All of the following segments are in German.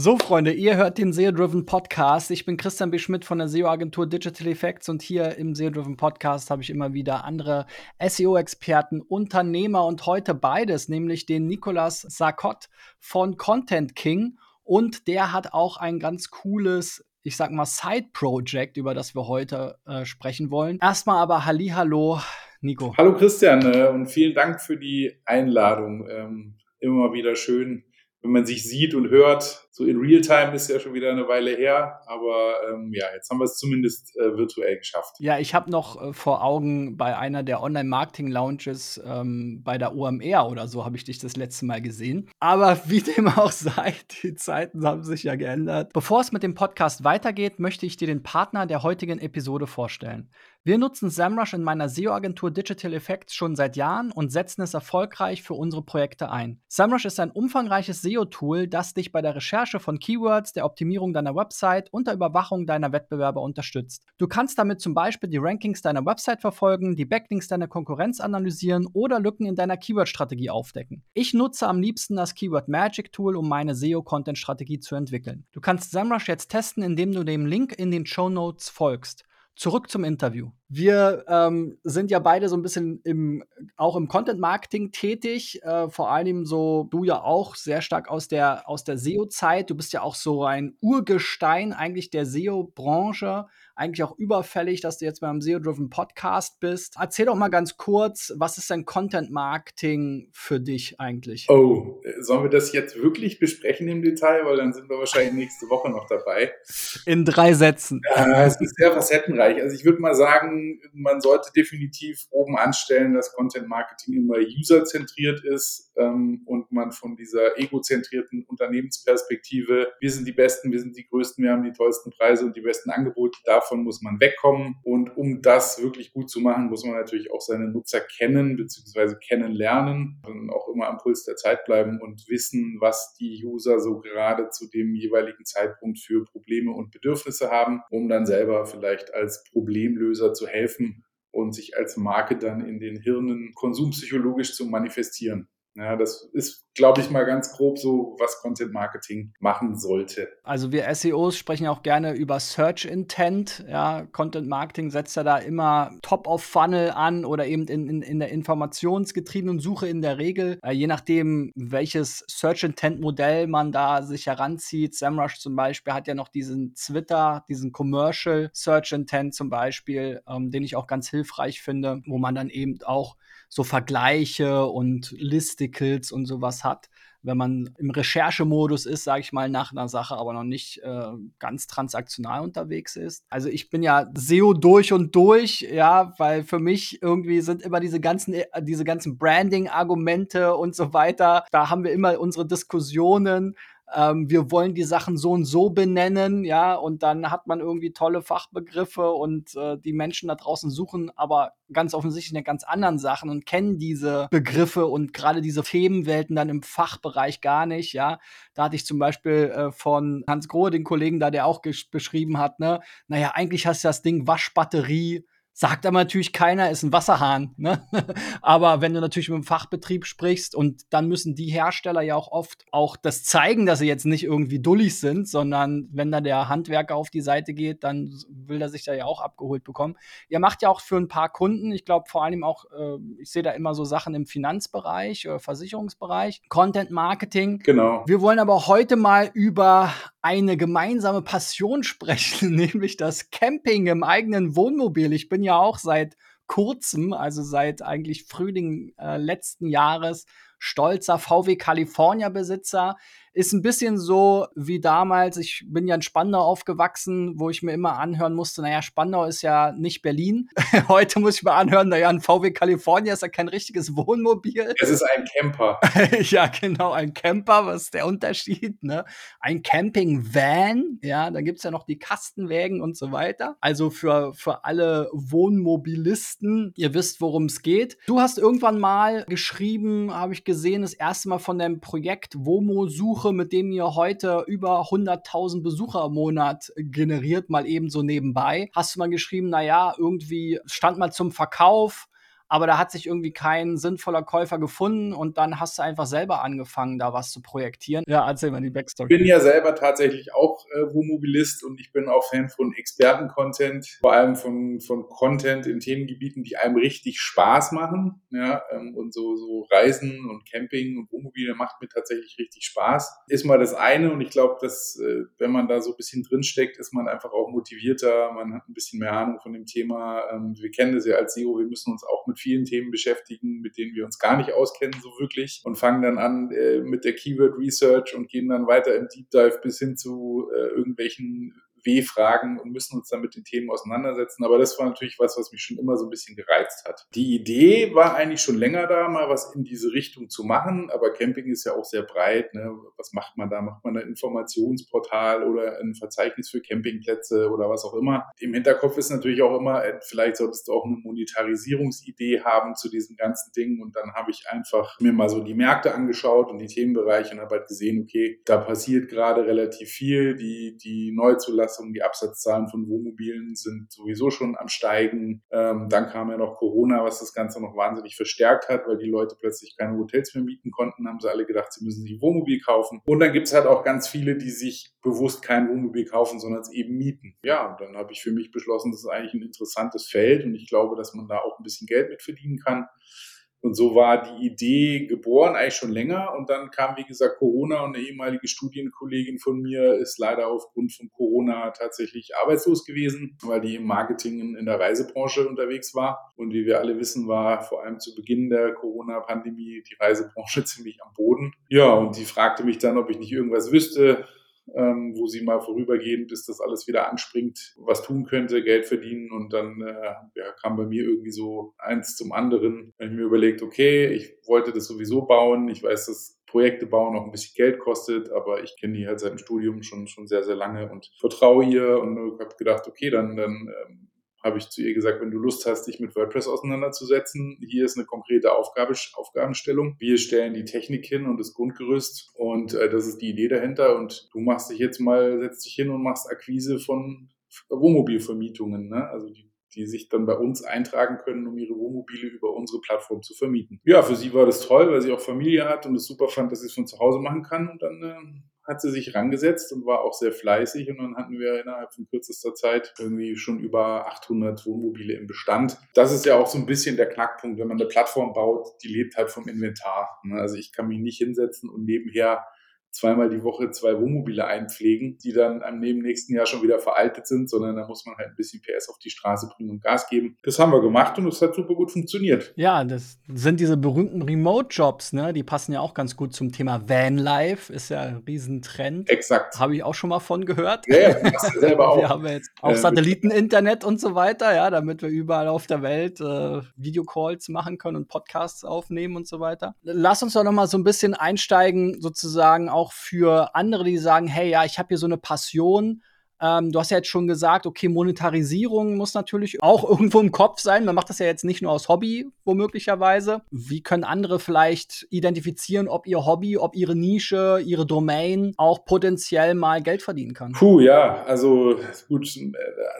So, Freunde, ihr hört den SEO-Driven Podcast. Ich bin Christian B. Schmidt von der SEO-Agentur Digital Effects und hier im SEO-Driven Podcast habe ich immer wieder andere SEO-Experten, Unternehmer und heute beides, nämlich den Nicolas Sarkot von Content King. Und der hat auch ein ganz cooles ich sag mal, Side-Project, über das wir heute äh, sprechen wollen. Erstmal aber Hallo, Nico. Hallo Christian äh, und vielen Dank für die Einladung. Ähm, immer wieder schön, wenn man sich sieht und hört. So in Realtime ist ja schon wieder eine Weile her, aber ähm, ja, jetzt haben wir es zumindest äh, virtuell geschafft. Ja, ich habe noch äh, vor Augen bei einer der Online-Marketing-Lounges ähm, bei der OMR oder so habe ich dich das letzte Mal gesehen. Aber wie dem auch sei, die Zeiten haben sich ja geändert. Bevor es mit dem Podcast weitergeht, möchte ich dir den Partner der heutigen Episode vorstellen. Wir nutzen SEMrush in meiner SEO-Agentur Digital Effects schon seit Jahren und setzen es erfolgreich für unsere Projekte ein. SEMrush ist ein umfangreiches SEO-Tool, das dich bei der Recherche von Keywords, der Optimierung deiner Website und der Überwachung deiner Wettbewerber unterstützt. Du kannst damit zum Beispiel die Rankings deiner Website verfolgen, die Backlinks deiner Konkurrenz analysieren oder Lücken in deiner Keyword-Strategie aufdecken. Ich nutze am liebsten das Keyword Magic Tool, um meine SEO-Content-Strategie zu entwickeln. Du kannst SEMrush jetzt testen, indem du dem Link in den Show Notes folgst. Zurück zum Interview. Wir ähm, sind ja beide so ein bisschen im, auch im Content Marketing tätig. Äh, vor allem so du ja auch sehr stark aus der, aus der SEO-Zeit. Du bist ja auch so ein Urgestein eigentlich der SEO-Branche eigentlich auch überfällig, dass du jetzt beim SEO-Driven Podcast bist. Erzähl doch mal ganz kurz, was ist denn Content Marketing für dich eigentlich? Oh, sollen wir das jetzt wirklich besprechen im Detail? Weil dann sind wir wahrscheinlich nächste Woche noch dabei. In drei Sätzen. Ja, es ist sehr facettenreich. Also ich würde mal sagen, man sollte definitiv oben anstellen, dass Content Marketing immer userzentriert ist ähm, und man von dieser egozentrierten Unternehmensperspektive, wir sind die Besten, wir sind die Größten, wir haben die tollsten Preise und die besten Angebote, davon muss man wegkommen. Und um das wirklich gut zu machen, muss man natürlich auch seine Nutzer kennen bzw. kennenlernen und auch immer am Puls der Zeit bleiben und wissen, was die User so gerade zu dem jeweiligen Zeitpunkt für Probleme und Bedürfnisse haben, um dann selber vielleicht als Problemlöser zu helfen und sich als Marke dann in den Hirnen konsumpsychologisch zu manifestieren. Ja, das ist, glaube ich, mal ganz grob so, was Content Marketing machen sollte. Also wir SEOs sprechen auch gerne über Search Intent. Ja, Content Marketing setzt ja da immer Top of Funnel an oder eben in, in, in der informationsgetriebenen Suche in der Regel. Äh, je nachdem, welches Search Intent Modell man da sich heranzieht. SEMrush zum Beispiel hat ja noch diesen Twitter, diesen Commercial Search Intent zum Beispiel, ähm, den ich auch ganz hilfreich finde, wo man dann eben auch so Vergleiche und Listicles und sowas hat. Wenn man im Recherchemodus ist, sage ich mal, nach einer Sache, aber noch nicht äh, ganz transaktional unterwegs ist. Also ich bin ja SEO durch und durch, ja, weil für mich irgendwie sind immer diese ganzen, äh, diese ganzen Branding-Argumente und so weiter. Da haben wir immer unsere Diskussionen ähm, wir wollen die Sachen so und so benennen, ja, und dann hat man irgendwie tolle Fachbegriffe und äh, die Menschen da draußen suchen aber ganz offensichtlich nach ganz anderen Sachen und kennen diese Begriffe und gerade diese Themenwelten dann im Fachbereich gar nicht, ja. Da hatte ich zum Beispiel äh, von Hans Grohe, den Kollegen da, der auch beschrieben hat, ne, naja, eigentlich du das Ding Waschbatterie, Sagt aber natürlich keiner, ist ein Wasserhahn. Ne? aber wenn du natürlich mit dem Fachbetrieb sprichst und dann müssen die Hersteller ja auch oft auch das zeigen, dass sie jetzt nicht irgendwie dullig sind, sondern wenn da der Handwerker auf die Seite geht, dann will er sich da ja auch abgeholt bekommen. Ihr macht ja auch für ein paar Kunden, ich glaube vor allem auch, äh, ich sehe da immer so Sachen im Finanzbereich oder Versicherungsbereich, Content Marketing. Genau. Wir wollen aber heute mal über eine gemeinsame Passion sprechen, nämlich das Camping im eigenen Wohnmobil. Ich bin ja auch seit kurzem, also seit eigentlich Frühling äh, letzten Jahres, stolzer VW California Besitzer ist ein bisschen so wie damals. Ich bin ja in Spandau aufgewachsen, wo ich mir immer anhören musste, naja, Spandau ist ja nicht Berlin. Heute muss ich mir anhören, naja, ein VW California ist ja kein richtiges Wohnmobil. Es ist ein Camper. ja, genau, ein Camper. Was ist der Unterschied? Ne? Ein Camping-Van, ja, da gibt es ja noch die Kastenwägen und so weiter. Also für, für alle Wohnmobilisten, ihr wisst, worum es geht. Du hast irgendwann mal geschrieben, habe ich gesehen, das erste Mal von deinem Projekt Womo Suche Suche, mit dem ihr heute über 100.000 Besucher im Monat generiert, mal eben so nebenbei. Hast du mal geschrieben, naja, irgendwie stand mal zum Verkauf, aber da hat sich irgendwie kein sinnvoller Käufer gefunden und dann hast du einfach selber angefangen, da was zu projektieren. Ja, erzähl mal die Backstory. Ich bin ja selber tatsächlich auch äh, Wohnmobilist und ich bin auch Fan von Experten-Content, vor allem von, von Content in Themengebieten, die einem richtig Spaß machen. Ja, ähm, und so, so Reisen und Camping und Wohnmobile macht mir tatsächlich richtig Spaß. Ist mal das eine und ich glaube, dass äh, wenn man da so ein bisschen drinsteckt, ist man einfach auch motivierter, man hat ein bisschen mehr Ahnung von dem Thema. Ähm, wir kennen das ja als SEO, wir müssen uns auch mit vielen Themen beschäftigen, mit denen wir uns gar nicht auskennen so wirklich und fangen dann an äh, mit der Keyword Research und gehen dann weiter im Deep Dive bis hin zu äh, irgendwelchen W-Fragen und müssen uns dann mit den Themen auseinandersetzen. Aber das war natürlich was, was mich schon immer so ein bisschen gereizt hat. Die Idee war eigentlich schon länger da, mal was in diese Richtung zu machen. Aber Camping ist ja auch sehr breit. Ne? Was macht man da? Macht man ein Informationsportal oder ein Verzeichnis für Campingplätze oder was auch immer? Im Hinterkopf ist natürlich auch immer, äh, vielleicht solltest du auch eine Monetarisierungsidee haben zu diesem ganzen Ding. Und dann habe ich einfach mir mal so die Märkte angeschaut und die Themenbereiche und habe halt gesehen, okay, da passiert gerade relativ viel. Die, die Neuzulassung Zulassungen, die Absatzzahlen von Wohnmobilen sind sowieso schon am Steigen. Ähm, dann kam ja noch Corona, was das Ganze noch wahnsinnig verstärkt hat, weil die Leute plötzlich keine Hotels mehr mieten konnten, haben sie alle gedacht, sie müssen sich ein Wohnmobil kaufen. Und dann gibt es halt auch ganz viele, die sich bewusst kein Wohnmobil kaufen, sondern es eben mieten. Ja, und dann habe ich für mich beschlossen, das ist eigentlich ein interessantes Feld und ich glaube, dass man da auch ein bisschen Geld mit verdienen kann. Und so war die Idee geboren, eigentlich schon länger. Und dann kam, wie gesagt, Corona und eine ehemalige Studienkollegin von mir ist leider aufgrund von Corona tatsächlich arbeitslos gewesen, weil die im Marketing in der Reisebranche unterwegs war. Und wie wir alle wissen, war vor allem zu Beginn der Corona-Pandemie die Reisebranche ziemlich am Boden. Ja, und die fragte mich dann, ob ich nicht irgendwas wüsste, ähm, wo sie mal vorübergehend, bis das alles wieder anspringt, was tun könnte, Geld verdienen. Und dann äh, ja, kam bei mir irgendwie so eins zum anderen. Habe ich mir überlegt, okay, ich wollte das sowieso bauen. Ich weiß, dass Projekte bauen auch ein bisschen Geld kostet, aber ich kenne die halt seit dem Studium schon, schon sehr, sehr lange und vertraue ihr und habe gedacht, okay, dann, dann ähm, habe ich zu ihr gesagt, wenn du Lust hast, dich mit WordPress auseinanderzusetzen, hier ist eine konkrete Aufgabe, Aufgabenstellung. Wir stellen die Technik hin und das Grundgerüst und äh, das ist die Idee dahinter und du machst dich jetzt mal, setzt dich hin und machst Akquise von Wohnmobilvermietungen, ne? also die, die sich dann bei uns eintragen können, um ihre Wohnmobile über unsere Plattform zu vermieten. Ja, für sie war das toll, weil sie auch Familie hat und es super fand, dass sie es von zu Hause machen kann und dann äh, hat sie sich rangesetzt und war auch sehr fleißig und dann hatten wir innerhalb von kürzester Zeit irgendwie schon über 800 Wohnmobile im Bestand. Das ist ja auch so ein bisschen der Knackpunkt, wenn man eine Plattform baut, die lebt halt vom Inventar. Ne? Also ich kann mich nicht hinsetzen und nebenher zweimal die Woche zwei Wohnmobile einpflegen, die dann am nächsten Jahr schon wieder veraltet sind, sondern da muss man halt ein bisschen PS auf die Straße bringen und Gas geben. Das haben wir gemacht und es hat super gut funktioniert. Ja, das sind diese berühmten Remote-Jobs, ne? Die passen ja auch ganz gut zum Thema Vanlife, ist ja ein Riesentrend. Exakt. Habe ich auch schon mal von gehört. Ja, ja, das selber auch. wir haben ja jetzt auch äh, Satelliteninternet und so weiter, ja, damit wir überall auf der Welt äh, Videocalls machen können und Podcasts aufnehmen und so weiter. Lass uns doch noch mal so ein bisschen einsteigen, sozusagen auch für andere, die sagen, hey, ja, ich habe hier so eine Passion ähm, du hast ja jetzt schon gesagt, okay, Monetarisierung muss natürlich auch irgendwo im Kopf sein. Man macht das ja jetzt nicht nur aus Hobby, womöglicherweise. Wie können andere vielleicht identifizieren, ob ihr Hobby, ob ihre Nische, ihre Domain auch potenziell mal Geld verdienen kann? Puh, ja, also gut,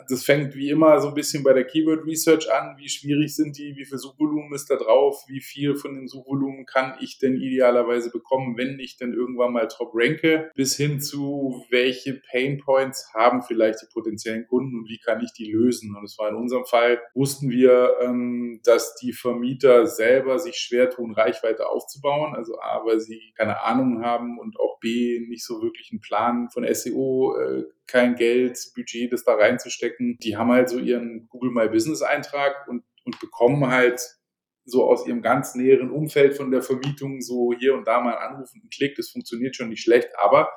das fängt wie immer so ein bisschen bei der Keyword Research an. Wie schwierig sind die? Wie viel Suchvolumen ist da drauf? Wie viel von dem Suchvolumen kann ich denn idealerweise bekommen, wenn ich denn irgendwann mal top ranke? Bis hin zu, welche Pain Points habe haben vielleicht die potenziellen Kunden und wie kann ich die lösen? Und das war in unserem Fall, wussten wir, ähm, dass die Vermieter selber sich schwer tun, Reichweite aufzubauen. Also A, weil sie keine Ahnung haben und auch B, nicht so wirklich einen Plan von SEO, äh, kein Geld, Budget, das da reinzustecken. Die haben halt so ihren Google My Business Eintrag und, und bekommen halt so aus ihrem ganz näheren Umfeld von der Vermietung so hier und da mal anrufen und Klick, das funktioniert schon nicht schlecht, aber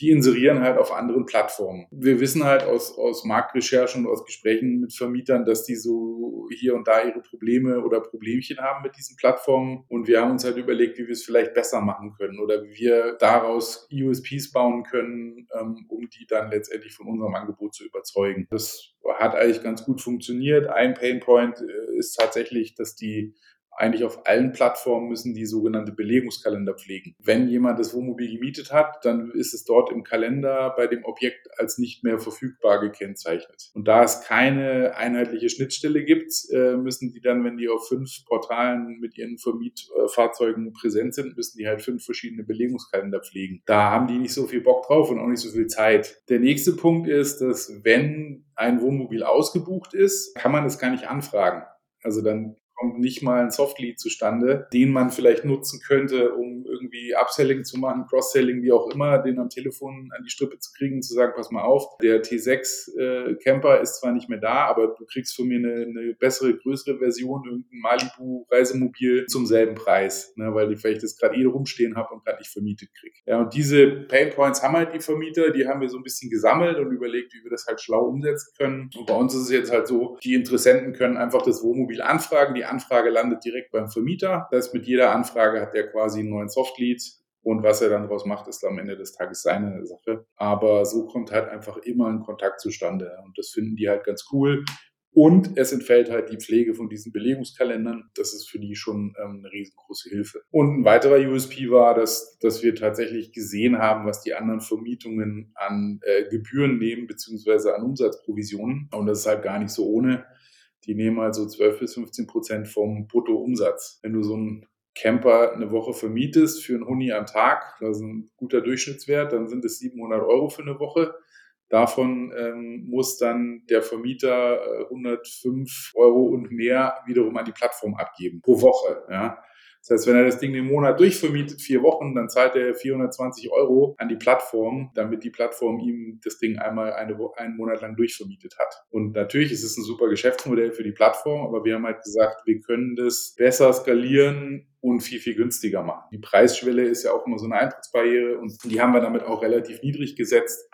die inserieren halt auf anderen Plattformen. Wir wissen halt aus, aus Marktrecherchen und aus Gesprächen mit Vermietern, dass die so hier und da ihre Probleme oder Problemchen haben mit diesen Plattformen. Und wir haben uns halt überlegt, wie wir es vielleicht besser machen können oder wie wir daraus USPs bauen können, ähm, um die dann letztendlich von unserem Angebot zu überzeugen. Das hat eigentlich ganz gut funktioniert. Ein Painpoint äh, ist tatsächlich, dass die eigentlich auf allen Plattformen müssen die sogenannte Belegungskalender pflegen. Wenn jemand das Wohnmobil gemietet hat, dann ist es dort im Kalender bei dem Objekt als nicht mehr verfügbar gekennzeichnet. Und da es keine einheitliche Schnittstelle gibt, äh, müssen die dann, wenn die auf fünf Portalen mit ihren Vermietfahrzeugen präsent sind, müssen die halt fünf verschiedene Belegungskalender pflegen. Da haben die nicht so viel Bock drauf und auch nicht so viel Zeit. Der nächste Punkt ist, dass wenn ein Wohnmobil ausgebucht ist, kann man es gar nicht anfragen. Also dann kommt nicht mal ein Softlead zustande, den man vielleicht nutzen könnte, um irgendwie Upselling zu machen, Cross-Selling, wie auch immer, den am Telefon an die Strippe zu kriegen, zu sagen, pass mal auf, der T6 äh, ist zwar nicht mehr da, aber du kriegst von mir eine, eine bessere, größere Version, irgendein Malibu Reisemobil zum selben Preis, ne, weil ich vielleicht das gerade eh rumstehen habe und gerade nicht vermietet kriege. Ja, und diese Painpoints haben halt die Vermieter, die haben wir so ein bisschen gesammelt und überlegt, wie wir das halt schlau umsetzen können. Und bei uns ist es jetzt halt so, die Interessenten können einfach das Wohnmobil anfragen, die Anfrage landet direkt beim Vermieter. Das heißt, mit jeder Anfrage hat der quasi einen neuen Softlead. Und was er dann daraus macht, ist am Ende des Tages seine Sache. Aber so kommt halt einfach immer ein Kontakt zustande. Und das finden die halt ganz cool. Und es entfällt halt die Pflege von diesen Belegungskalendern. Das ist für die schon ähm, eine riesengroße Hilfe. Und ein weiterer USP war, dass, dass wir tatsächlich gesehen haben, was die anderen Vermietungen an äh, Gebühren nehmen, beziehungsweise an Umsatzprovisionen. Und das ist halt gar nicht so ohne. Die nehmen also 12 bis 15 Prozent vom Bruttoumsatz. Wenn du so einen Camper eine Woche vermietest für einen Huni am Tag, das ist ein guter Durchschnittswert, dann sind es 700 Euro für eine Woche. Davon ähm, muss dann der Vermieter 105 äh, Euro und mehr wiederum an die Plattform abgeben pro Woche. Ja. Das heißt, wenn er das Ding den Monat durchvermietet, vier Wochen, dann zahlt er 420 Euro an die Plattform, damit die Plattform ihm das Ding einmal eine, einen Monat lang durchvermietet hat. Und natürlich ist es ein super Geschäftsmodell für die Plattform, aber wir haben halt gesagt, wir können das besser skalieren und viel, viel günstiger machen. Die Preisschwelle ist ja auch immer so eine Eintrittsbarriere und die haben wir damit auch relativ niedrig gesetzt.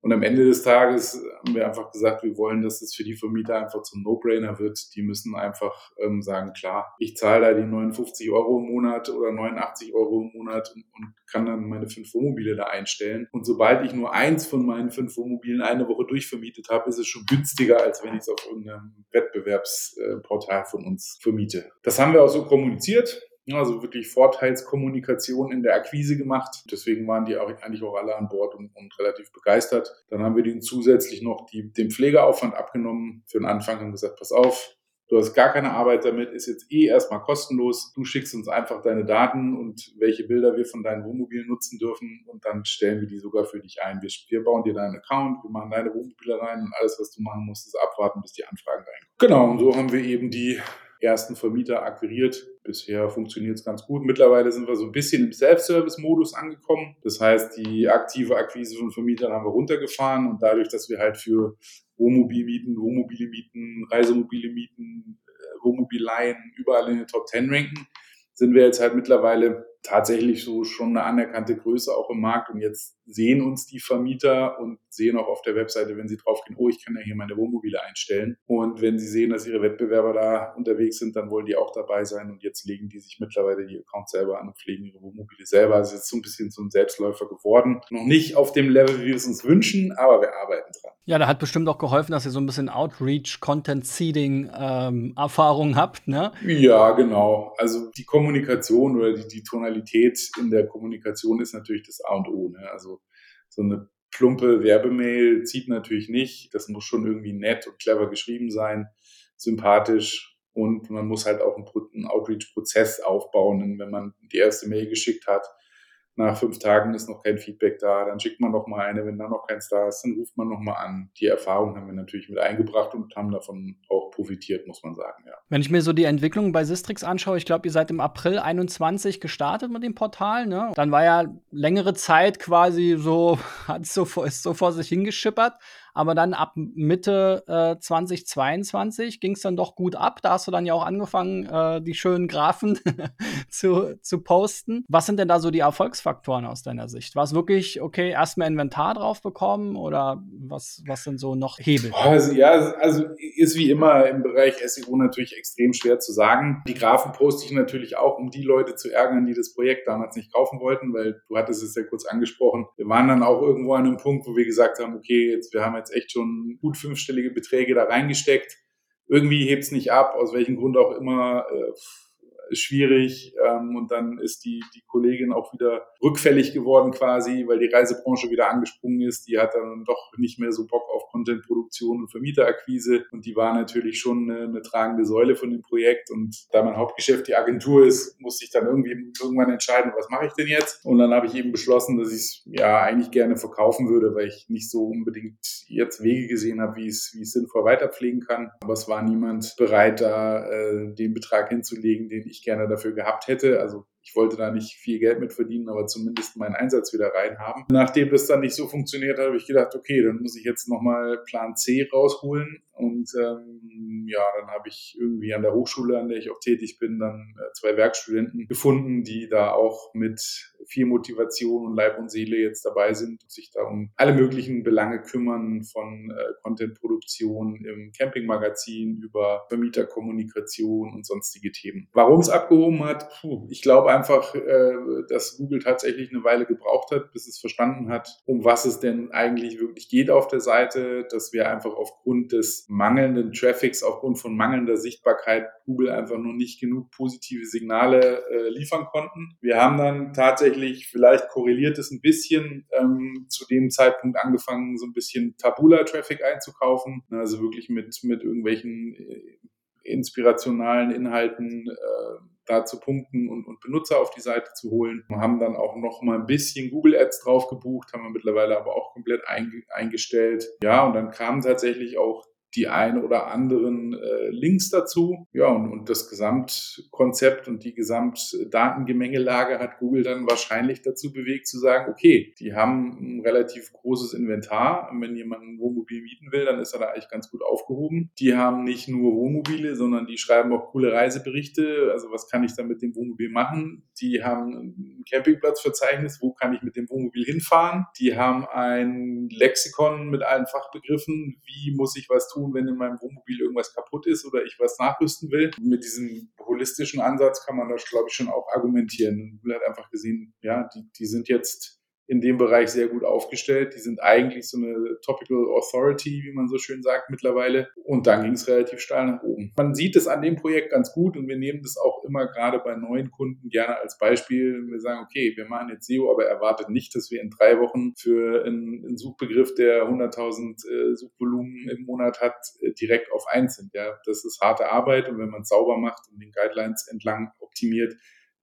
Und am Ende des Tages haben wir einfach gesagt, wir wollen, dass es für die Vermieter einfach zum No-Brainer wird. Die müssen einfach ähm, sagen, klar, ich zahle da die 59 Euro im Monat oder 89 Euro im Monat und, und, kann dann meine fünf Wohnmobile da einstellen. Und sobald ich nur eins von meinen fünf Wohnmobilen eine Woche durchvermietet habe, ist es schon günstiger, als wenn ich es auf irgendeinem Wettbewerbsportal von uns vermiete. Das haben wir auch so kommuniziert. Also wirklich Vorteilskommunikation in der Akquise gemacht. Deswegen waren die auch eigentlich auch alle an Bord und, und relativ begeistert. Dann haben wir denen zusätzlich noch die, den Pflegeaufwand abgenommen für den Anfang und gesagt, pass auf, du hast gar keine Arbeit damit, ist jetzt eh erstmal kostenlos. Du schickst uns einfach deine Daten und welche Bilder wir von deinen Wohnmobilen nutzen dürfen und dann stellen wir die sogar für dich ein. Wir, wir bauen dir deinen Account, wir machen deine Wohnmobile rein und alles, was du machen musst, ist abwarten, bis die Anfragen reinkommen. Genau, und so haben wir eben die ersten Vermieter akquiriert. Bisher funktioniert es ganz gut. Mittlerweile sind wir so ein bisschen im Self-Service-Modus angekommen. Das heißt, die aktive Akquise von Vermietern haben wir runtergefahren und dadurch, dass wir halt für Wohnmobil mieten, Wohnmobile mieten, äh, Wohnmobileihen überall in den Top 10 ranken, sind wir jetzt halt mittlerweile tatsächlich so schon eine anerkannte Größe auch im Markt. Und jetzt sehen uns die Vermieter und sehen auch auf der Webseite, wenn sie draufgehen, oh, ich kann ja hier meine Wohnmobile einstellen. Und wenn sie sehen, dass ihre Wettbewerber da unterwegs sind, dann wollen die auch dabei sein. Und jetzt legen die sich mittlerweile die Accounts selber an und pflegen ihre Wohnmobile selber. Also jetzt so ein bisschen zum Selbstläufer geworden. Noch nicht auf dem Level, wie wir es uns wünschen, aber wir arbeiten dran. Ja, da hat bestimmt auch geholfen, dass ihr so ein bisschen Outreach, Content Seeding ähm, Erfahrung habt, ne? Ja, genau. Also die Kommunikation oder die, die Tonalität in der Kommunikation ist natürlich das A und O. Ne? Also so eine plumpe Werbemail zieht natürlich nicht. Das muss schon irgendwie nett und clever geschrieben sein, sympathisch. Und man muss halt auch einen Outreach-Prozess aufbauen. wenn man die erste Mail geschickt hat, nach fünf Tagen ist noch kein Feedback da, dann schickt man noch mal eine, wenn da noch keins da ist, dann ruft man noch mal an. Die Erfahrung haben wir natürlich mit eingebracht und haben davon auch profitiert, muss man sagen, ja. Wenn ich mir so die Entwicklung bei Sistrix anschaue, ich glaube, ihr seid im April 21 gestartet mit dem Portal, ne? Dann war ja längere Zeit quasi so, hat so, so vor sich hingeschippert. Aber dann ab Mitte äh, 2022 ging es dann doch gut ab. Da hast du dann ja auch angefangen, äh, die schönen Graphen zu, zu posten. Was sind denn da so die Erfolgsfaktoren aus deiner Sicht? War es wirklich, okay, erstmal Inventar drauf bekommen oder was, was sind so noch Hebel? Also, ja, also ist wie immer im Bereich SEO natürlich extrem schwer zu sagen. Die Graphen poste ich natürlich auch, um die Leute zu ärgern, die das Projekt damals nicht kaufen wollten, weil du hattest es ja kurz angesprochen. Wir waren dann auch irgendwo an einem Punkt, wo wir gesagt haben, okay, jetzt wir haben jetzt jetzt echt schon gut fünfstellige Beträge da reingesteckt. Irgendwie hebt es nicht ab, aus welchem Grund auch immer. Äh, schwierig ähm, und dann ist die, die Kollegin auch wieder rückfällig geworden quasi, weil die Reisebranche wieder angesprungen ist. Die hat dann doch nicht mehr so Bock auf Contentproduktion und Vermieterakquise und die war natürlich schon eine, eine tragende Säule von dem Projekt und da mein Hauptgeschäft die Agentur ist, musste ich dann irgendwie irgendwann entscheiden, was mache ich denn jetzt? Und dann habe ich eben beschlossen, dass ich es ja eigentlich gerne verkaufen würde, weil ich nicht so unbedingt jetzt Wege gesehen habe, wie es, wie es sinnvoll weiterpflegen kann. Aber es war niemand bereit, da äh, den Betrag hinzulegen, den ich gerne dafür gehabt hätte. Also ich wollte da nicht viel Geld mit verdienen, aber zumindest meinen Einsatz wieder rein haben. Nachdem das dann nicht so funktioniert hat, habe ich gedacht, okay, dann muss ich jetzt nochmal Plan C rausholen. Und ähm, ja, dann habe ich irgendwie an der Hochschule, an der ich auch tätig bin, dann äh, zwei Werkstudenten gefunden, die da auch mit viel Motivation und Leib und Seele jetzt dabei sind und sich da um alle möglichen Belange kümmern, von äh, Contentproduktion im Campingmagazin über Vermieterkommunikation und sonstige Themen. Warum es abgehoben hat, puh, ich glaube einfach, äh, dass Google tatsächlich eine Weile gebraucht hat, bis es verstanden hat, um was es denn eigentlich wirklich geht auf der Seite, dass wir einfach aufgrund des mangelnden Traffics, aufgrund von mangelnder Sichtbarkeit Google einfach nur nicht genug positive Signale äh, liefern konnten. Wir haben dann tatsächlich, vielleicht korreliert es ein bisschen, ähm, zu dem Zeitpunkt angefangen, so ein bisschen Tabula-Traffic einzukaufen, also wirklich mit, mit irgendwelchen äh, inspirationalen Inhalten äh, da zu punkten und, und Benutzer auf die Seite zu holen. Wir haben dann auch noch mal ein bisschen Google Ads drauf gebucht, haben wir mittlerweile aber auch komplett eingestellt. Ja, und dann kamen tatsächlich auch die ein oder anderen äh, Links dazu. Ja, und, und das Gesamtkonzept und die Gesamtdatengemengelage hat Google dann wahrscheinlich dazu bewegt zu sagen, okay, die haben ein relativ großes Inventar. Wenn jemand ein Wohnmobil mieten will, dann ist er da eigentlich ganz gut aufgehoben. Die haben nicht nur Wohnmobile, sondern die schreiben auch coole Reiseberichte. Also was kann ich da mit dem Wohnmobil machen? Die haben ein Campingplatzverzeichnis, wo kann ich mit dem Wohnmobil hinfahren? Die haben ein Lexikon mit allen Fachbegriffen, wie muss ich was tun? Tun, wenn in meinem Wohnmobil irgendwas kaputt ist oder ich was nachrüsten will. Mit diesem holistischen Ansatz kann man das, glaube ich, schon auch argumentieren. Google hat einfach gesehen, ja, die, die sind jetzt in dem Bereich sehr gut aufgestellt. Die sind eigentlich so eine Topical Authority, wie man so schön sagt mittlerweile. Und dann ging es relativ steil nach oben. Man sieht es an dem Projekt ganz gut und wir nehmen das auch immer gerade bei neuen Kunden gerne als Beispiel. Wir sagen, okay, wir machen jetzt SEO, aber erwartet nicht, dass wir in drei Wochen für einen, einen Suchbegriff, der 100.000 äh, Suchvolumen im Monat hat, äh, direkt auf eins sind. Ja, das ist harte Arbeit und wenn man es sauber macht und den Guidelines entlang optimiert,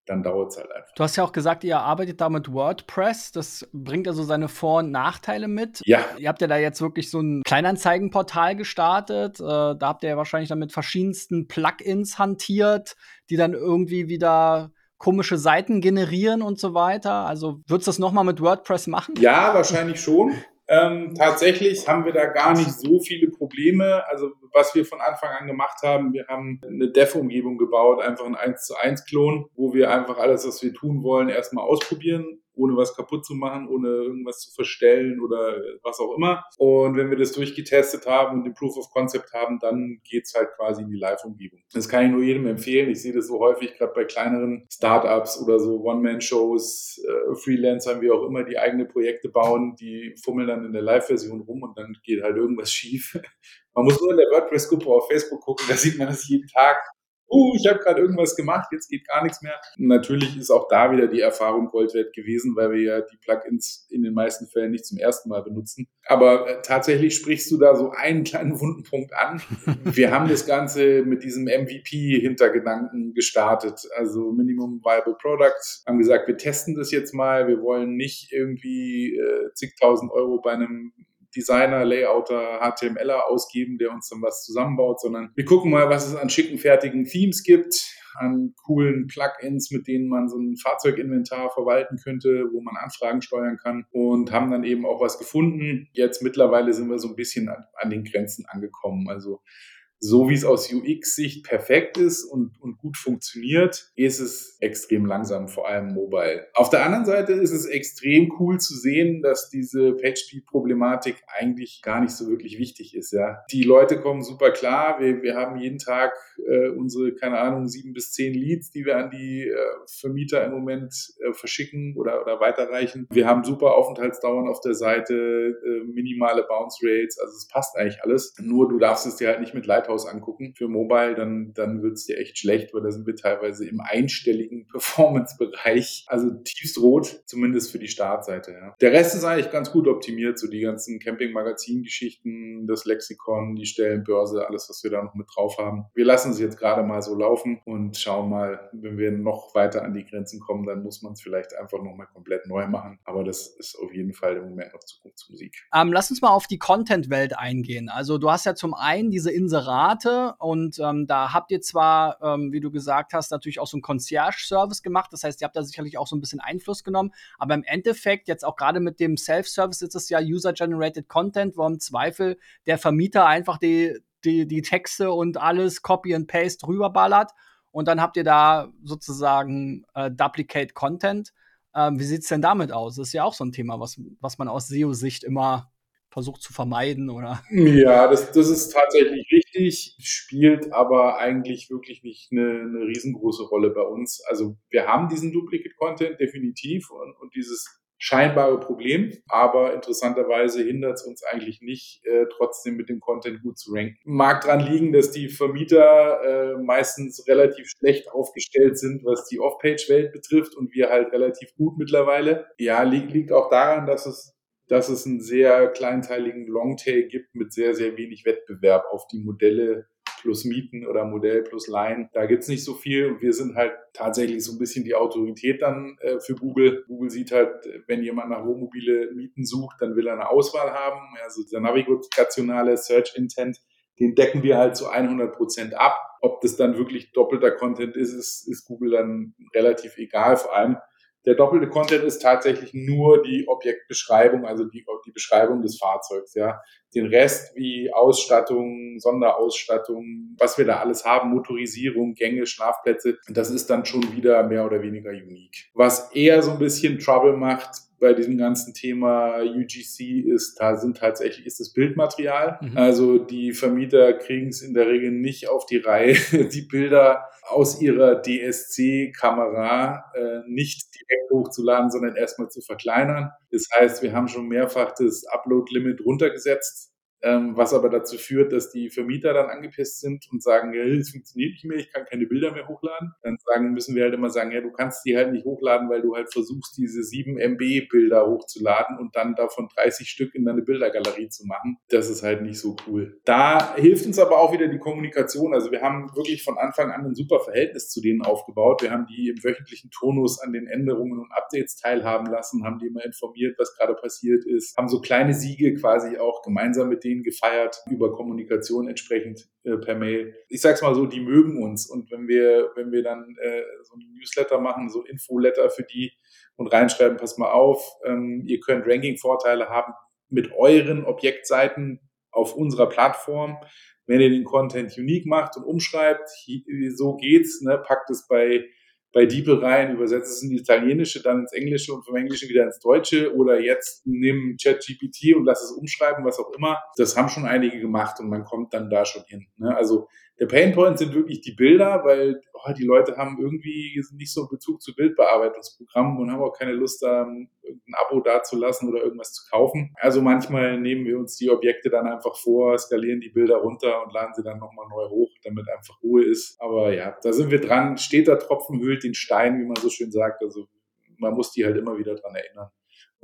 dann dauert es halt einfach. Du hast ja auch gesagt, ihr arbeitet da mit WordPress. Das bringt also seine Vor- und Nachteile mit. Ja. Ihr habt ja da jetzt wirklich so ein Kleinanzeigenportal gestartet. Äh, da habt ihr ja wahrscheinlich dann mit verschiedensten Plugins hantiert, die dann irgendwie wieder komische Seiten generieren und so weiter. Also würdest du das nochmal mit WordPress machen? Ja, wahrscheinlich schon. Ähm, tatsächlich haben wir da gar nicht so viele Probleme. Also was wir von Anfang an gemacht haben, wir haben eine Dev-Umgebung gebaut, einfach ein 1 zu 1 Klon, wo wir einfach alles, was wir tun wollen, erstmal ausprobieren ohne was kaputt zu machen, ohne irgendwas zu verstellen oder was auch immer. Und wenn wir das durchgetestet haben und den Proof of Concept haben, dann geht's halt quasi in die Live-Umgebung. Das kann ich nur jedem empfehlen. Ich sehe das so häufig, gerade bei kleineren Startups oder so One-Man-Shows, äh, Freelancern, wie auch immer, die eigene Projekte bauen, die fummeln dann in der Live-Version rum und dann geht halt irgendwas schief. Man muss nur in der WordPress-Gruppe auf Facebook gucken, da sieht man das jeden Tag uh, ich habe gerade irgendwas gemacht, jetzt geht gar nichts mehr. Natürlich ist auch da wieder die Erfahrung Gold wert gewesen, weil wir ja die Plugins in den meisten Fällen nicht zum ersten Mal benutzen. Aber äh, tatsächlich sprichst du da so einen kleinen wunden Punkt an. wir haben das Ganze mit diesem MVP-Hintergedanken gestartet, also Minimum Viable Product. Haben gesagt, wir testen das jetzt mal. Wir wollen nicht irgendwie äh, zigtausend Euro bei einem Designer, Layouter, HTMLer ausgeben, der uns dann was zusammenbaut, sondern wir gucken mal, was es an schicken, fertigen Themes gibt, an coolen Plugins, mit denen man so ein Fahrzeuginventar verwalten könnte, wo man Anfragen steuern kann und haben dann eben auch was gefunden. Jetzt mittlerweile sind wir so ein bisschen an, an den Grenzen angekommen. Also so wie es aus UX-Sicht perfekt ist und, und gut funktioniert, ist es extrem langsam, vor allem mobile. Auf der anderen Seite ist es extrem cool zu sehen, dass diese PageSpeed-Problematik eigentlich gar nicht so wirklich wichtig ist. Ja. Die Leute kommen super klar. Wir, wir haben jeden Tag äh, unsere, keine Ahnung, sieben bis zehn Leads, die wir an die äh, Vermieter im Moment äh, verschicken oder, oder weiterreichen. Wir haben super Aufenthaltsdauern auf der Seite, äh, minimale Bounce Rates. Also es passt eigentlich alles. Nur du darfst es dir halt nicht mit Live Lighthouse angucken für Mobile, dann, dann wird's dir echt schlecht, weil da sind wir teilweise im einstelligen Performance-Bereich, also tiefst rot, zumindest für die Startseite. Ja. Der Rest ist eigentlich ganz gut optimiert, so die ganzen Camping-Magazin-Geschichten, das Lexikon, die Stellenbörse, alles, was wir da noch mit drauf haben. Wir lassen es jetzt gerade mal so laufen und schauen mal, wenn wir noch weiter an die Grenzen kommen, dann muss man es vielleicht einfach nochmal komplett neu machen. Aber das ist auf jeden Fall im Moment noch Zukunftsmusik. Ähm, lass uns mal auf die Content-Welt eingehen. Also du hast ja zum einen diese Inserate und ähm, da habt ihr zwar, ähm, wie du gesagt hast, natürlich auch so einen Concierge-Service gemacht. Das heißt, ihr habt da sicherlich auch so ein bisschen Einfluss genommen. Aber im Endeffekt, jetzt auch gerade mit dem Self-Service, ist es ja User-Generated Content, wo im Zweifel der Vermieter einfach die, die, die Texte und alles Copy and Paste rüberballert und dann habt ihr da sozusagen äh, Duplicate Content. Ähm, wie sieht es denn damit aus? Das ist ja auch so ein Thema, was, was man aus SEO-Sicht immer versucht zu vermeiden, oder? Ja, das, das ist tatsächlich richtig, spielt aber eigentlich wirklich nicht eine, eine riesengroße Rolle bei uns. Also wir haben diesen Duplicate Content definitiv und, und dieses scheinbare Problem, aber interessanterweise hindert es uns eigentlich nicht, äh, trotzdem mit dem Content gut zu ranken. Mag daran liegen, dass die Vermieter äh, meistens relativ schlecht aufgestellt sind, was die Off-Page-Welt betrifft und wir halt relativ gut mittlerweile. Ja, liegt, liegt auch daran, dass es dass es einen sehr kleinteiligen Longtail gibt mit sehr, sehr wenig Wettbewerb auf die Modelle, plus Mieten oder Modell plus Line. Da gibt's nicht so viel und wir sind halt tatsächlich so ein bisschen die Autorität dann äh, für Google. Google sieht halt, wenn jemand nach Wohnmobile Mieten sucht, dann will er eine Auswahl haben. Also dieser navigationale Search Intent, den decken wir halt zu 100 Prozent ab. Ob das dann wirklich doppelter Content ist, ist, ist Google dann relativ egal. Vor allem, der doppelte Content ist tatsächlich nur die Objektbeschreibung, also die, die Beschreibung des Fahrzeugs, ja. Den Rest wie Ausstattung, Sonderausstattung, was wir da alles haben, Motorisierung, Gänge, Schlafplätze, das ist dann schon wieder mehr oder weniger unique. Was eher so ein bisschen Trouble macht, bei diesem ganzen Thema UGC ist, da sind tatsächlich ist das Bildmaterial. Mhm. Also die Vermieter kriegen es in der Regel nicht auf die Reihe, die Bilder aus ihrer DSC-Kamera äh, nicht direkt hochzuladen, sondern erstmal zu verkleinern. Das heißt, wir haben schon mehrfach das Upload-Limit runtergesetzt ähm, was aber dazu führt, dass die Vermieter dann angepisst sind und sagen, ja, es funktioniert nicht mehr, ich kann keine Bilder mehr hochladen. Dann sagen, müssen wir halt immer sagen, ja, du kannst die halt nicht hochladen, weil du halt versuchst, diese 7 MB Bilder hochzuladen und dann davon 30 Stück in deine Bildergalerie zu machen. Das ist halt nicht so cool. Da hilft uns aber auch wieder die Kommunikation. Also wir haben wirklich von Anfang an ein super Verhältnis zu denen aufgebaut. Wir haben die im wöchentlichen Turnus an den Änderungen und Updates teilhaben lassen, haben die immer informiert, was gerade passiert ist, haben so kleine Siege quasi auch gemeinsam mit denen Ideen gefeiert, über Kommunikation entsprechend äh, per Mail. Ich sag's mal so, die mögen uns. Und wenn wir, wenn wir dann äh, so ein Newsletter machen, so Infoletter für die und reinschreiben, pass mal auf, ähm, ihr könnt Ranking-Vorteile haben mit euren Objektseiten auf unserer Plattform. Wenn ihr den Content unique macht und umschreibt, so geht's, ne, packt es bei bei DeepL rein, übersetzt es ins Italienische, dann ins Englische und vom Englischen wieder ins Deutsche oder jetzt nimm ChatGPT und lass es umschreiben, was auch immer. Das haben schon einige gemacht und man kommt dann da schon hin. Ne? Also der Painpoint sind wirklich die Bilder, weil oh, die Leute haben irgendwie nicht so einen Bezug zu Bildbearbeitungsprogrammen und haben auch keine Lust, da ein Abo dazulassen oder irgendwas zu kaufen. Also manchmal nehmen wir uns die Objekte dann einfach vor, skalieren die Bilder runter und laden sie dann nochmal neu hoch, damit einfach Ruhe ist. Aber ja, da sind wir dran. Steht der Tropfen hüllt den Stein, wie man so schön sagt. Also man muss die halt immer wieder dran erinnern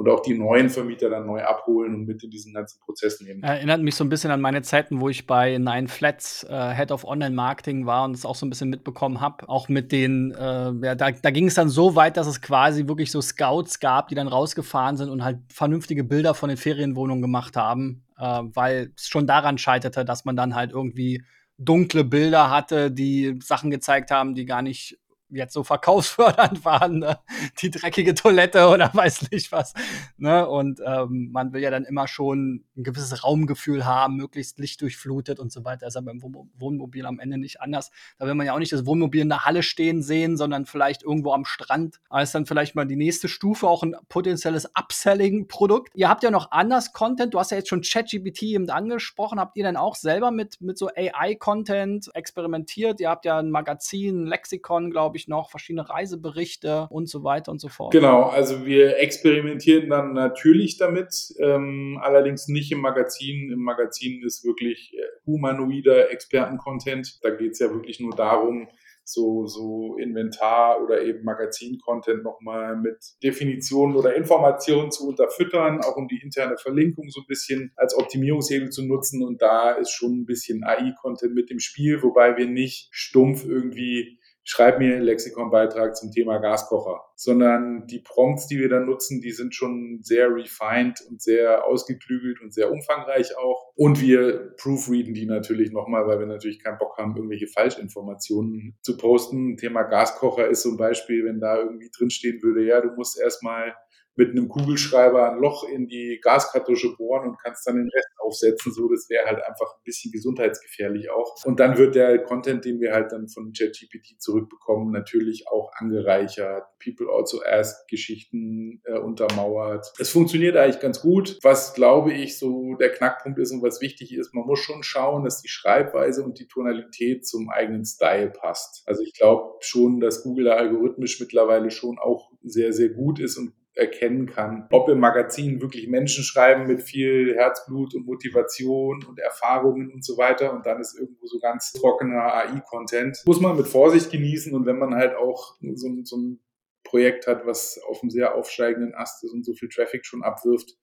und auch die neuen Vermieter dann neu abholen und mit in diesen ganzen Prozess nehmen. Erinnert mich so ein bisschen an meine Zeiten, wo ich bei Nine Flats äh, Head of Online Marketing war und es auch so ein bisschen mitbekommen habe. Auch mit den, äh, ja, da, da ging es dann so weit, dass es quasi wirklich so Scouts gab, die dann rausgefahren sind und halt vernünftige Bilder von den Ferienwohnungen gemacht haben, äh, weil es schon daran scheiterte, dass man dann halt irgendwie dunkle Bilder hatte, die Sachen gezeigt haben, die gar nicht jetzt so verkaufsfördernd waren, ne? die dreckige Toilette oder weiß nicht was. Ne? Und ähm, man will ja dann immer schon ein gewisses Raumgefühl haben, möglichst lichtdurchflutet und so weiter. Das ist aber im Wohnmobil am Ende nicht anders. Da will man ja auch nicht das Wohnmobil in der Halle stehen sehen, sondern vielleicht irgendwo am Strand. Aber ist dann vielleicht mal die nächste Stufe, auch ein potenzielles Upselling-Produkt. Ihr habt ja noch anders Content. Du hast ja jetzt schon ChatGPT eben angesprochen. Habt ihr denn auch selber mit, mit so AI-Content experimentiert? Ihr habt ja ein Magazin, ein Lexikon, glaube ich, ich noch, verschiedene Reiseberichte und so weiter und so fort. Genau, also wir experimentieren dann natürlich damit, ähm, allerdings nicht im Magazin. Im Magazin ist wirklich äh, humanoider Experten-Content. Da geht es ja wirklich nur darum, so, so Inventar oder eben Magazin-Content nochmal mit Definitionen oder Informationen zu unterfüttern, auch um die interne Verlinkung so ein bisschen als Optimierungshebel zu nutzen. Und da ist schon ein bisschen AI-Content mit dem Spiel, wobei wir nicht stumpf irgendwie schreib mir einen Lexikonbeitrag zum Thema Gaskocher, sondern die Prompts, die wir dann nutzen, die sind schon sehr refined und sehr ausgeklügelt und sehr umfangreich auch. Und wir proofreaden die natürlich nochmal, weil wir natürlich keinen Bock haben, irgendwelche Falschinformationen zu posten. Thema Gaskocher ist ein Beispiel, wenn da irgendwie drinstehen würde, ja, du musst erstmal mit einem Kugelschreiber ein Loch in die Gaskartusche bohren und kannst dann den Rest aufsetzen. So, das wäre halt einfach ein bisschen gesundheitsgefährlich auch. Und dann wird der Content, den wir halt dann von ChatGPT zurückbekommen, natürlich auch angereichert. People also ask Geschichten äh, untermauert. Es funktioniert eigentlich ganz gut. Was glaube ich so der Knackpunkt ist und was wichtig ist, man muss schon schauen, dass die Schreibweise und die Tonalität zum eigenen Style passt. Also ich glaube schon, dass Google da algorithmisch mittlerweile schon auch sehr, sehr gut ist und erkennen kann, ob im Magazin wirklich Menschen schreiben mit viel Herzblut und Motivation und Erfahrungen und so weiter und dann ist irgendwo so ganz trockener AI-Content. Muss man mit Vorsicht genießen und wenn man halt auch so, so ein Projekt hat, was auf einem sehr aufsteigenden Ast ist und so viel Traffic schon abwirft,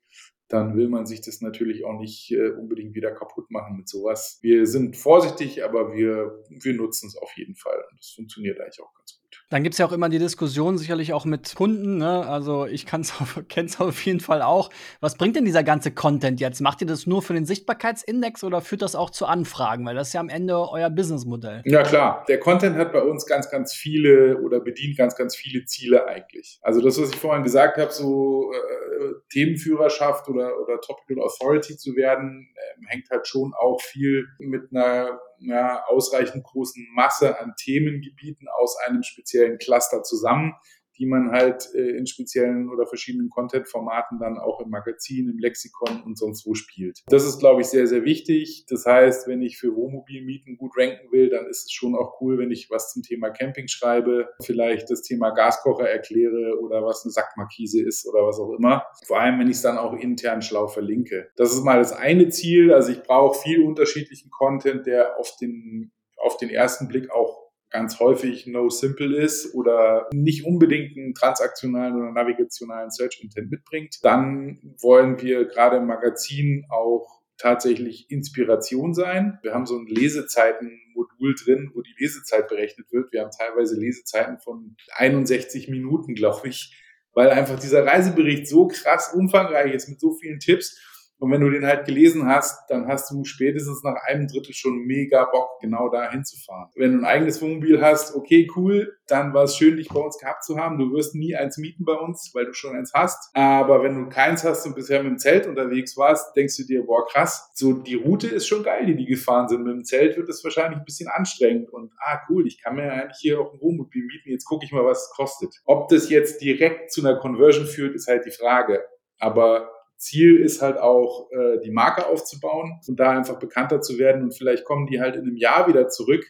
dann will man sich das natürlich auch nicht äh, unbedingt wieder kaputt machen mit sowas. Wir sind vorsichtig, aber wir, wir nutzen es auf jeden Fall und das funktioniert eigentlich auch ganz gut. Dann gibt es ja auch immer die Diskussion, sicherlich auch mit Kunden. Ne? Also ich kenne es auf jeden Fall auch. Was bringt denn dieser ganze Content jetzt? Macht ihr das nur für den Sichtbarkeitsindex oder führt das auch zu Anfragen? Weil das ist ja am Ende euer Businessmodell. Ja klar, der Content hat bei uns ganz, ganz viele oder bedient ganz, ganz viele Ziele eigentlich. Also das, was ich vorhin gesagt habe, so äh, Themenführerschaft oder, oder Topical Authority zu werden, äh, hängt halt schon auch viel mit einer ja, ausreichend großen Masse an Themengebieten aus einem speziellen Cluster zusammen die man halt äh, in speziellen oder verschiedenen Content-Formaten dann auch im Magazin, im Lexikon und sonst wo spielt. Das ist, glaube ich, sehr, sehr wichtig. Das heißt, wenn ich für Wohnmobilmieten gut ranken will, dann ist es schon auch cool, wenn ich was zum Thema Camping schreibe, vielleicht das Thema Gaskocher erkläre oder was eine Sackmarkise ist oder was auch immer. Vor allem, wenn ich es dann auch intern schlau verlinke. Das ist mal das eine Ziel. Also ich brauche viel unterschiedlichen Content, der auf den auf den ersten Blick auch ganz häufig no simple ist oder nicht unbedingt einen transaktionalen oder navigationalen Search Intent mitbringt, dann wollen wir gerade im Magazin auch tatsächlich Inspiration sein. Wir haben so ein Lesezeitenmodul drin, wo die Lesezeit berechnet wird. Wir haben teilweise Lesezeiten von 61 Minuten, glaube ich, weil einfach dieser Reisebericht so krass umfangreich ist mit so vielen Tipps und wenn du den halt gelesen hast, dann hast du spätestens nach einem Drittel schon mega Bock, genau da hinzufahren. Wenn du ein eigenes Wohnmobil hast, okay, cool, dann war es schön, dich bei uns gehabt zu haben. Du wirst nie eins mieten bei uns, weil du schon eins hast. Aber wenn du keins hast und bisher mit dem Zelt unterwegs warst, denkst du dir, boah, krass, so die Route ist schon geil, die die gefahren sind. Mit dem Zelt wird es wahrscheinlich ein bisschen anstrengend und ah, cool, ich kann mir eigentlich hier auch ein Wohnmobil mieten. Jetzt gucke ich mal, was es kostet. Ob das jetzt direkt zu einer Conversion führt, ist halt die Frage. Aber Ziel ist halt auch, äh, die Marke aufzubauen und da einfach bekannter zu werden. Und vielleicht kommen die halt in einem Jahr wieder zurück,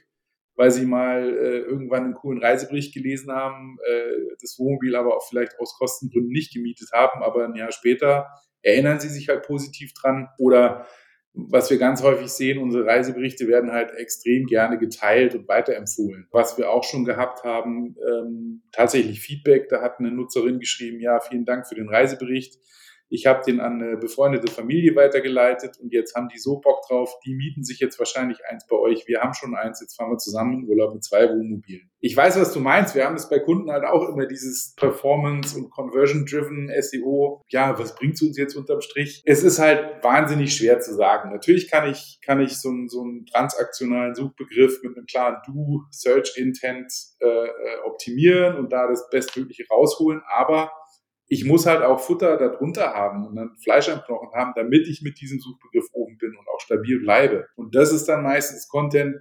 weil sie mal äh, irgendwann einen coolen Reisebericht gelesen haben, äh, das Wohnmobil aber auch vielleicht aus Kostengründen nicht gemietet haben, aber ein Jahr später erinnern sie sich halt positiv dran. Oder was wir ganz häufig sehen, unsere Reiseberichte werden halt extrem gerne geteilt und weiterempfohlen. Was wir auch schon gehabt haben, ähm, tatsächlich Feedback, da hat eine Nutzerin geschrieben, ja, vielen Dank für den Reisebericht ich habe den an eine befreundete Familie weitergeleitet und jetzt haben die so Bock drauf, die mieten sich jetzt wahrscheinlich eins bei euch. Wir haben schon eins, jetzt fahren wir zusammen in Urlaub mit zwei Wohnmobilen. Ich weiß, was du meinst. Wir haben es bei Kunden halt auch immer dieses Performance- und Conversion-driven SEO. Ja, was bringt es uns jetzt unterm Strich? Es ist halt wahnsinnig schwer zu sagen. Natürlich kann ich, kann ich so, einen, so einen transaktionalen Suchbegriff mit einem klaren Do, Search Intent äh, äh optimieren und da das Bestmögliche rausholen, aber ich muss halt auch Futter darunter haben und dann Fleisch am Knochen haben, damit ich mit diesem Suchbegriff oben bin und auch stabil bleibe. Und das ist dann meistens Content,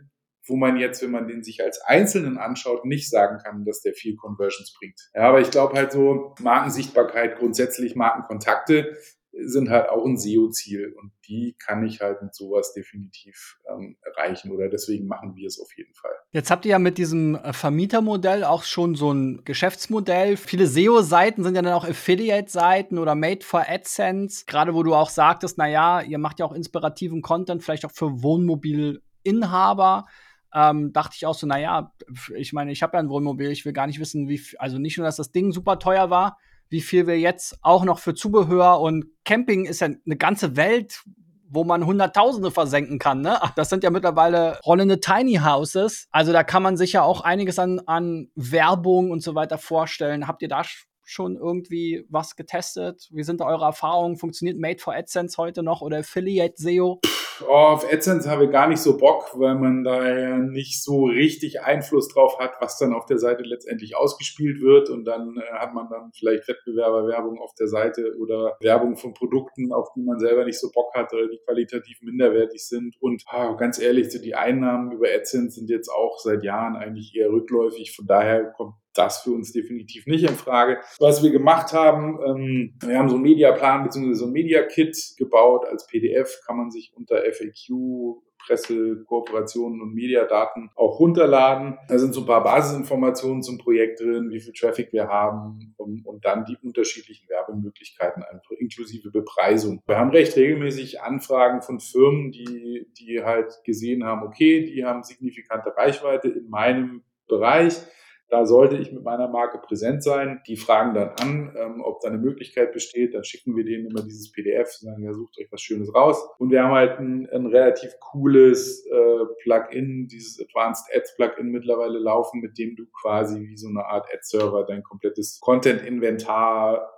wo man jetzt, wenn man den sich als Einzelnen anschaut, nicht sagen kann, dass der viel Conversions bringt. Ja, aber ich glaube halt so, Markensichtbarkeit, grundsätzlich Markenkontakte sind halt auch ein SEO-Ziel und die kann ich halt mit sowas definitiv ähm, erreichen oder deswegen machen wir es auf jeden Fall. Jetzt habt ihr ja mit diesem äh, Vermietermodell auch schon so ein Geschäftsmodell. Viele SEO-Seiten sind ja dann auch Affiliate-Seiten oder Made for AdSense. Gerade wo du auch sagtest, na ja, ihr macht ja auch inspirativen Content, vielleicht auch für Wohnmobilinhaber. Ähm, dachte ich auch so, na ja, ich meine, ich habe ja ein Wohnmobil, ich will gar nicht wissen, wie, also nicht nur, dass das Ding super teuer war, wie viel wir jetzt auch noch für Zubehör und Camping ist ja eine ganze Welt, wo man Hunderttausende versenken kann. Ne? Das sind ja mittlerweile rollende Tiny Houses. Also da kann man sich ja auch einiges an, an Werbung und so weiter vorstellen. Habt ihr da schon irgendwie was getestet? Wie sind da eure Erfahrungen? Funktioniert Made for AdSense heute noch oder Affiliate SEO? Auf AdSense habe ich gar nicht so Bock, weil man da ja nicht so richtig Einfluss drauf hat, was dann auf der Seite letztendlich ausgespielt wird. Und dann äh, hat man dann vielleicht Wettbewerberwerbung auf der Seite oder Werbung von Produkten, auf die man selber nicht so Bock hat oder die qualitativ minderwertig sind. Und oh, ganz ehrlich, die Einnahmen über AdSense sind jetzt auch seit Jahren eigentlich eher rückläufig. Von daher kommt das für uns definitiv nicht in Frage. Was wir gemacht haben, ähm, wir haben so einen Mediaplan bzw. so ein Media-Kit gebaut als PDF, kann man sich unter FAQ Presse, Kooperationen und Mediadaten auch runterladen. Da sind so ein paar Basisinformationen zum Projekt drin, wie viel Traffic wir haben und, und, dann die unterschiedlichen Werbemöglichkeiten einfach inklusive Bepreisung. Wir haben recht regelmäßig Anfragen von Firmen, die, die halt gesehen haben, okay, die haben signifikante Reichweite in meinem Bereich da sollte ich mit meiner Marke präsent sein. Die fragen dann an, ähm, ob da eine Möglichkeit besteht. Dann schicken wir denen immer dieses PDF, sagen, ja, sucht euch was Schönes raus. Und wir haben halt ein, ein relativ cooles äh, Plugin, dieses Advanced Ads Plugin mittlerweile laufen, mit dem du quasi wie so eine Art Ad-Server dein komplettes Content-Inventar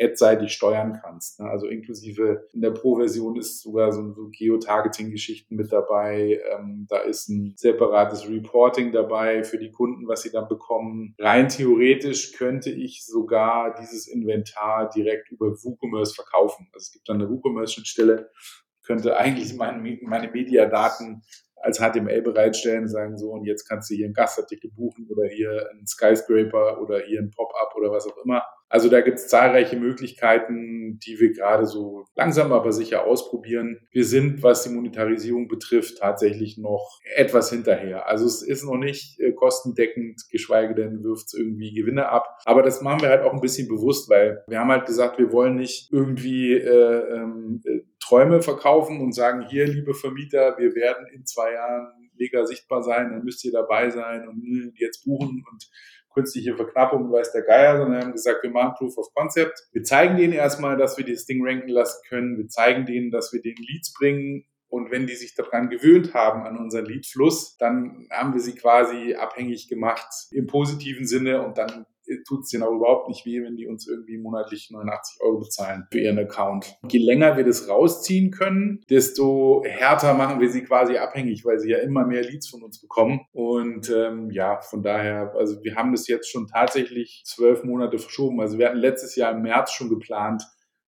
ad-seitig steuern kannst. Ne? Also inklusive in der Pro-Version ist sogar so, so Geotargeting-Geschichten mit dabei. Ähm, da ist ein separates Reporting dabei für die Kunden, was sie dann bekommen. Rein theoretisch könnte ich sogar dieses Inventar direkt über WooCommerce verkaufen. Also es gibt dann eine WooCommerce-Schnittstelle, könnte eigentlich meine, meine Mediadaten als HTML bereitstellen, sagen so, und jetzt kannst du hier einen Gastartikel buchen oder hier einen Skyscraper oder hier einen Pop-up oder was auch immer. Also da gibt es zahlreiche Möglichkeiten, die wir gerade so langsam aber sicher ausprobieren. Wir sind, was die Monetarisierung betrifft, tatsächlich noch etwas hinterher. Also es ist noch nicht äh, kostendeckend, geschweige denn wirft es irgendwie Gewinne ab. Aber das machen wir halt auch ein bisschen bewusst, weil wir haben halt gesagt, wir wollen nicht irgendwie äh, ähm, äh, Träume verkaufen und sagen, hier, liebe Vermieter, wir werden in zwei Jahren mega sichtbar sein, dann müsst ihr dabei sein und hm, jetzt buchen und künstliche Verknappung, weiß der Geier, sondern haben gesagt, wir machen Proof of Concept. Wir zeigen denen erstmal, dass wir dieses Ding ranken lassen können. Wir zeigen denen, dass wir den Leads bringen. Und wenn die sich daran gewöhnt haben, an unseren Leadfluss, dann haben wir sie quasi abhängig gemacht im positiven Sinne und dann tut es denen auch überhaupt nicht weh, wenn die uns irgendwie monatlich 89 Euro bezahlen für ihren Account. Je länger wir das rausziehen können, desto härter machen wir sie quasi abhängig, weil sie ja immer mehr Leads von uns bekommen. Und ähm, ja, von daher, also wir haben das jetzt schon tatsächlich zwölf Monate verschoben. Also wir hatten letztes Jahr im März schon geplant,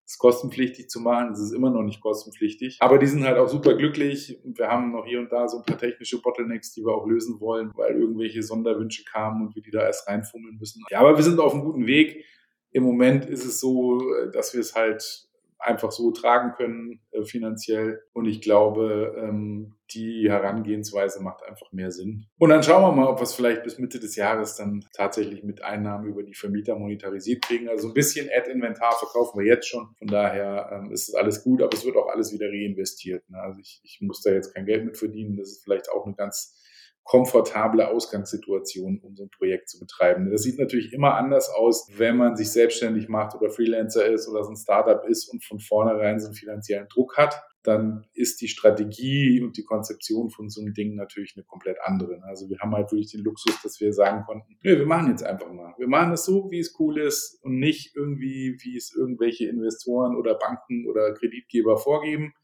es kostenpflichtig zu machen. Es ist immer noch nicht kostenpflichtig. Aber die sind halt auch super glücklich. Wir haben noch hier und da so ein paar technische Bottlenecks, die wir auch lösen wollen, weil irgendwelche Sonderwünsche kamen und wir die da erst reinfummeln müssen. Ja, aber wir sind auf einem guten Weg. Im Moment ist es so, dass wir es halt einfach so tragen können äh, finanziell. Und ich glaube, ähm, die Herangehensweise macht einfach mehr Sinn. Und dann schauen wir mal, ob wir es vielleicht bis Mitte des Jahres dann tatsächlich mit Einnahmen über die Vermieter monetarisiert kriegen. Also ein bisschen Ad-Inventar verkaufen wir jetzt schon. Von daher ähm, ist es alles gut, aber es wird auch alles wieder reinvestiert. Ne? Also ich, ich muss da jetzt kein Geld mit verdienen. Das ist vielleicht auch eine ganz komfortable Ausgangssituation, um so ein Projekt zu betreiben. Das sieht natürlich immer anders aus, wenn man sich selbstständig macht oder Freelancer ist oder so ein Startup ist und von vornherein so einen finanziellen Druck hat. Dann ist die Strategie und die Konzeption von so einem Ding natürlich eine komplett andere. Also wir haben halt wirklich den Luxus, dass wir sagen konnten, nö, wir machen jetzt einfach mal. Wir machen es so, wie es cool ist und nicht irgendwie, wie es irgendwelche Investoren oder Banken oder Kreditgeber vorgeben,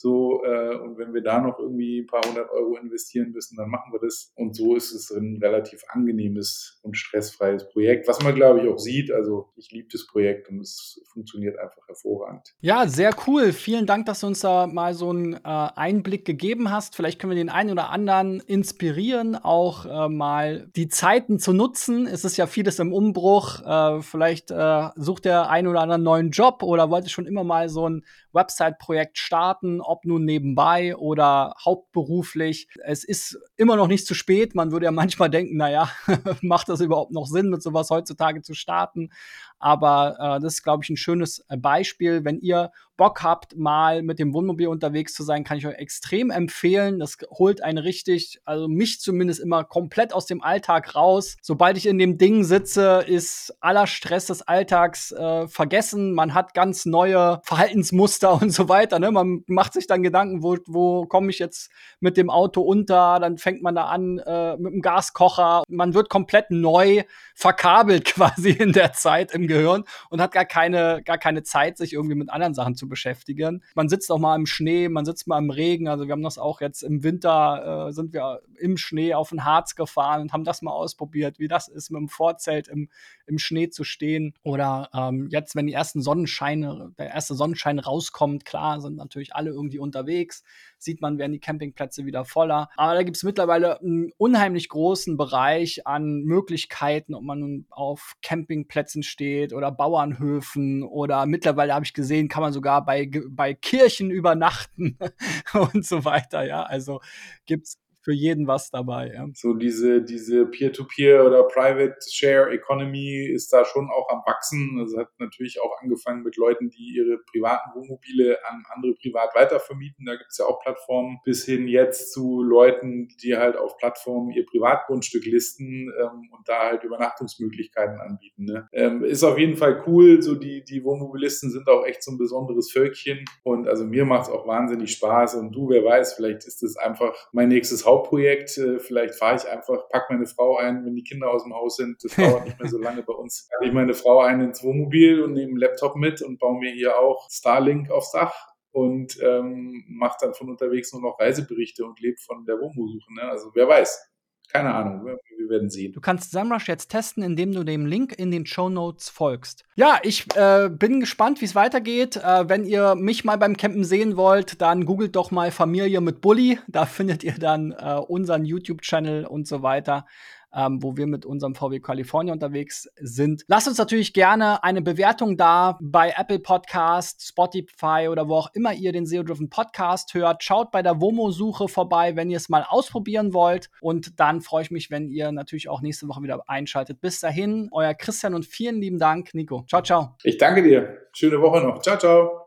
so, äh, und wenn wir da noch irgendwie ein paar hundert Euro investieren müssen, dann machen wir das. Und so ist es ein relativ angenehmes und stressfreies Projekt, was man, glaube ich, auch sieht. Also ich liebe das Projekt und es funktioniert einfach hervorragend. Ja, sehr cool. Vielen Dank, dass du uns da mal so einen äh, Einblick gegeben hast. Vielleicht können wir den einen oder anderen inspirieren, auch äh, mal die Zeiten zu nutzen. Es ist ja vieles im Umbruch. Äh, vielleicht äh, sucht der ein oder andere einen neuen Job oder wollte schon immer mal so ein Website-Projekt starten ob nun nebenbei oder hauptberuflich. Es ist immer noch nicht zu spät. Man würde ja manchmal denken, naja, macht das überhaupt noch Sinn, mit sowas heutzutage zu starten? Aber äh, das ist, glaube ich, ein schönes äh, Beispiel. Wenn ihr Bock habt, mal mit dem Wohnmobil unterwegs zu sein, kann ich euch extrem empfehlen. Das holt einen richtig, also mich zumindest immer komplett aus dem Alltag raus. Sobald ich in dem Ding sitze, ist aller Stress des Alltags äh, vergessen. Man hat ganz neue Verhaltensmuster und so weiter. Ne? Man macht sich dann Gedanken, wo, wo komme ich jetzt mit dem Auto unter? Dann fängt man da an äh, mit dem Gaskocher. Man wird komplett neu verkabelt quasi in der Zeit im Gehirn und hat gar keine, gar keine Zeit, sich irgendwie mit anderen Sachen zu beschäftigen. Man sitzt auch mal im Schnee, man sitzt mal im Regen. Also wir haben das auch jetzt im Winter, äh, sind wir im Schnee auf den Harz gefahren und haben das mal ausprobiert, wie das ist, mit dem Vorzelt im, im Schnee zu stehen. Oder ähm, jetzt, wenn die ersten Sonnenscheine, der erste Sonnenschein rauskommt, klar, sind natürlich alle irgendwie unterwegs sieht man, werden die Campingplätze wieder voller. Aber da gibt es mittlerweile einen unheimlich großen Bereich an Möglichkeiten, ob man nun auf Campingplätzen steht oder Bauernhöfen oder mittlerweile habe ich gesehen, kann man sogar bei, bei Kirchen übernachten und so weiter. Ja, also gibt es für jeden was dabei. Ja. So diese, diese Peer-to-Peer -Peer oder Private Share Economy ist da schon auch am Wachsen. Also hat natürlich auch angefangen mit Leuten, die ihre privaten Wohnmobile an andere privat weitervermieten. Da gibt es ja auch Plattformen bis hin jetzt zu Leuten, die halt auf Plattformen ihr Privatgrundstück listen ähm, und da halt Übernachtungsmöglichkeiten anbieten. Ne? Ähm, ist auf jeden Fall cool. So die, die Wohnmobilisten sind auch echt so ein besonderes Völkchen. Und also mir macht es auch wahnsinnig Spaß. Und du, wer weiß, vielleicht ist es einfach mein nächstes Hauptprojekt. Äh, vielleicht fahre ich einfach, pack meine Frau ein, wenn die Kinder aus dem Haus sind. Das dauert nicht mehr so lange bei uns. Packe ich meine Frau ein ins Wohnmobil und nehme einen Laptop mit und baue mir hier auch Starlink aufs Dach und ähm, mache dann von unterwegs nur noch Reiseberichte und lebe von der Wohnmobilsuche. Ne? Also wer weiß. Keine Ahnung, wir, werden sehen. Du kannst SEMrush jetzt testen, indem du dem Link in den Show Notes folgst. Ja, ich äh, bin gespannt, wie es weitergeht. Äh, wenn ihr mich mal beim Campen sehen wollt, dann googelt doch mal Familie mit Bully. Da findet ihr dann äh, unseren YouTube-Channel und so weiter ähm, wo wir mit unserem VW California unterwegs sind. Lasst uns natürlich gerne eine Bewertung da bei Apple Podcast, Spotify oder wo auch immer ihr den SEO-Driven Podcast hört. Schaut bei der WOMO-Suche vorbei, wenn ihr es mal ausprobieren wollt. Und dann freue ich mich, wenn ihr natürlich auch nächste Woche wieder einschaltet. Bis dahin, euer Christian und vielen lieben Dank, Nico. Ciao, ciao. Ich danke dir. Schöne Woche noch. Ciao, ciao.